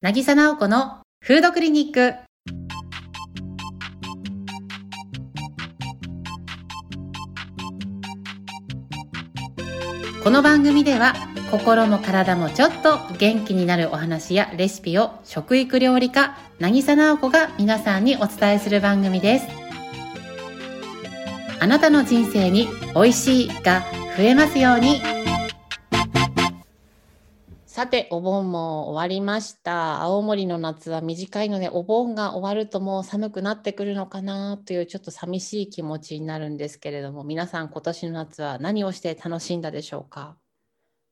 渚直子のフードクリニック。この番組では心も体もちょっと元気になるお話やレシピを食育料理家渚直子が皆さんにお伝えする番組ですあなたの人生に美味しいが増えますようにさてお盆も終わりました。青森の夏は短いのでお盆が終わるともう寒くなってくるのかなというちょっと寂しい気持ちになるんですけれども皆さん今年の夏は何をして楽しんだでしょうか？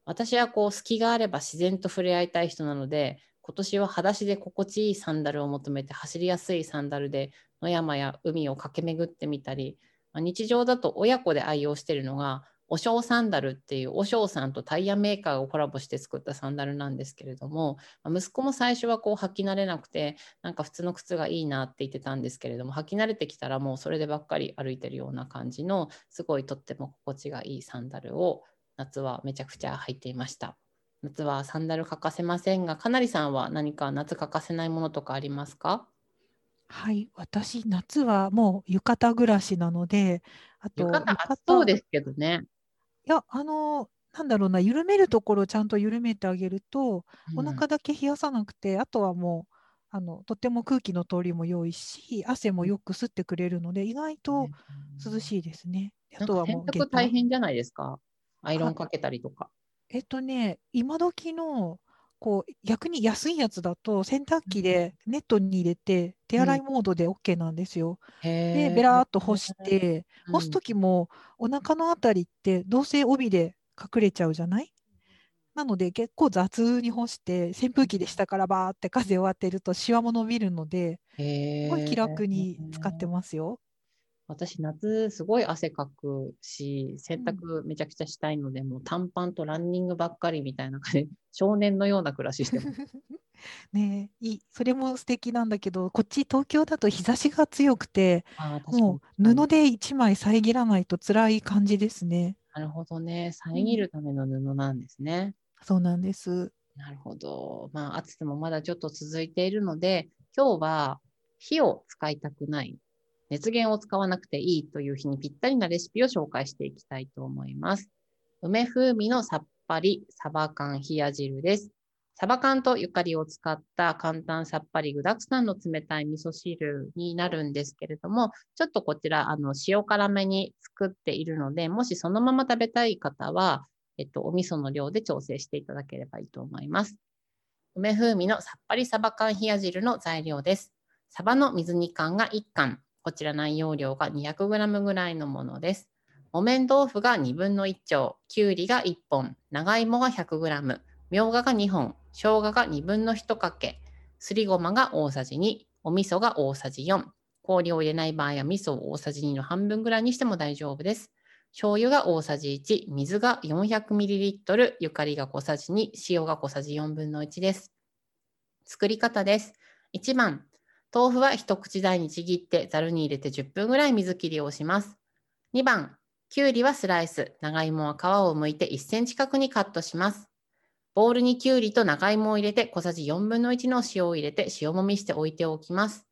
私はこう隙があれば自然と触れ合いたい人なので今年は裸足で心地いいサンダルを求めて走りやすいサンダルで野山や海を駆け巡ってみたり、まあ、日常だと親子で愛用しているのがおしょうサンダルっていうおしょうさんとタイヤメーカーがコラボして作ったサンダルなんですけれども、まあ、息子も最初はこう履き慣れなくてなんか普通の靴がいいなって言ってたんですけれども履き慣れてきたらもうそれでばっかり歩いてるような感じのすごいとっても心地がいいサンダルを夏はめちゃくちゃ履いていました。夏はサンダル欠かせませんが、かなりさんは何か夏欠かせないものとかありますか？はい、私、夏はもう浴衣暮らしなので、あと、浴衣暑そうですけどね。いや、あの、なんだろうな、緩めるところをちゃんと緩めてあげると、お腹だけ冷やさなくて、あとはもう、あのとても空気の通りも良いし、汗もよく吸ってくれるので、意外と涼しいですね。あとはもう洗濯大変じゃないですか？アイロンかけたりとか。えっとね、今時のこう逆に安いやつだと洗濯機でネットに入れて手洗いモードで OK なんですよ。うん、でベラーっと干して、干す時もお腹のあたりってどうせ帯で隠れちゃうじゃない？なので結構雑に干して扇風機で下からバーって風を当てるとシワも伸びるのですごい気楽に使ってますよ。私、夏すごい汗かくし、洗濯めちゃくちゃしたいので、うん、もう短パンとランニングばっかりみたいな感じ、少年のような暮らししてます。ねいいそれも素敵なんだけど、こっち東京だと日差しが強くて、もう布で1枚遮らないと辛い感じですね。なるほどね。遮るための布なんですね。うん、そうなんです。なるほど。まあ、暑さもまだちょっと続いているので、今日は火を使いたくない熱源を使わなくていいという日にぴったりなレシピを紹介していきたいと思います。梅風味のさっぱりサバ缶冷や汁です。サバ缶とゆかりを使った簡単さっぱり具沢山の冷たい味噌汁になるんですけれども、ちょっとこちら、あの、塩辛めに作っているので、もしそのまま食べたい方は、えっと、お味噌の量で調整していただければいいと思います。梅風味のさっぱりサバ缶冷や汁の材料です。サバの水煮缶が1缶、こちら内容量が 200g ぐらいのものです。木綿豆腐が2分の1丁、きゅうりが1本、長芋が 100g、みょうがが2本、生姜が2分の1かけ、すりごまが大さじ2、お味噌が大さじ4、氷を入れない場合は味噌を大さじ2の半分ぐらいにしても大丈夫です。醤油が大さじ1、水が 400ml、ゆかりが小さじ2、塩が小さじ4分の1です。作り方です。1番、豆腐は一口大にちぎってざるに入れて10分ぐらい水切りをします。2番、きゅうりはスライス、長芋は皮を剥いて1センチ角にカットします。ボウルにきゅうりと長芋を入れて小さじ4分の1の塩を入れて塩もみしておいておきます。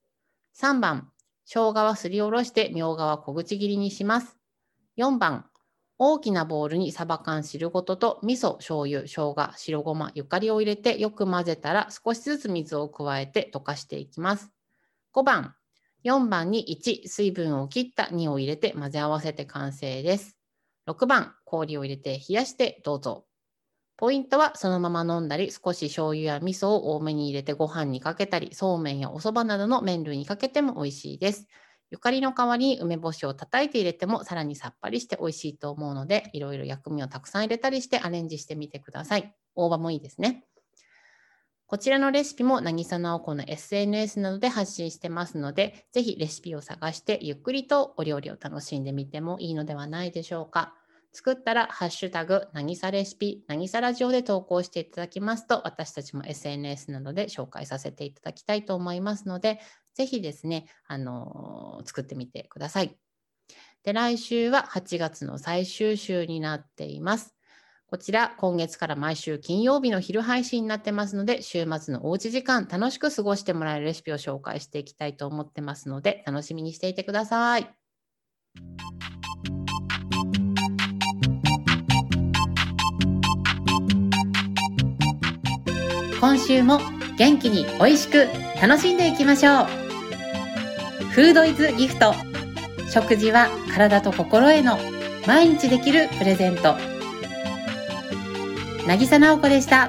3番、生姜はすりおろしてみょうがは小口切りにします。4番、大きなボウルにサバ缶汁ごとと味噌、醤油、生姜、白ごま、ゆかりを入れてよく混ぜたら少しずつ水を加えて溶かしていきます。5番、4番に1、水分を切った2を入れて混ぜ合わせて完成です。6番、氷を入れて冷やしてどうぞ。ポイントはそのまま飲んだり、少し醤油や味噌を多めに入れてご飯にかけたり、そうめんやお蕎麦などの麺類にかけても美味しいです。ゆかりの代わりに梅干しを叩いて入れてもさらにさっぱりして美味しいと思うので、いろいろ薬味をたくさん入れたりしてアレンジしてみてください。大葉もいいですね。こちらのレシピも渚直子の SNS などで発信してますので、ぜひレシピを探してゆっくりとお料理を楽しんでみてもいいのではないでしょうか。作ったら、ハッシュタグ、なぎさレシピ、なぎさラジオで投稿していただきますと、私たちも SNS などで紹介させていただきたいと思いますので、ぜひですね、あのー、作ってみてください。で、来週は8月の最終週になっています。こちら、今月から毎週金曜日の昼配信になってますので、週末のおうち時間、楽しく過ごしてもらえるレシピを紹介していきたいと思ってますので、楽しみにしていてください。今週も元気に美味しく楽しんでいきましょう。フードイズギフト。食事は体と心への毎日できるプレゼント。渚直子でした。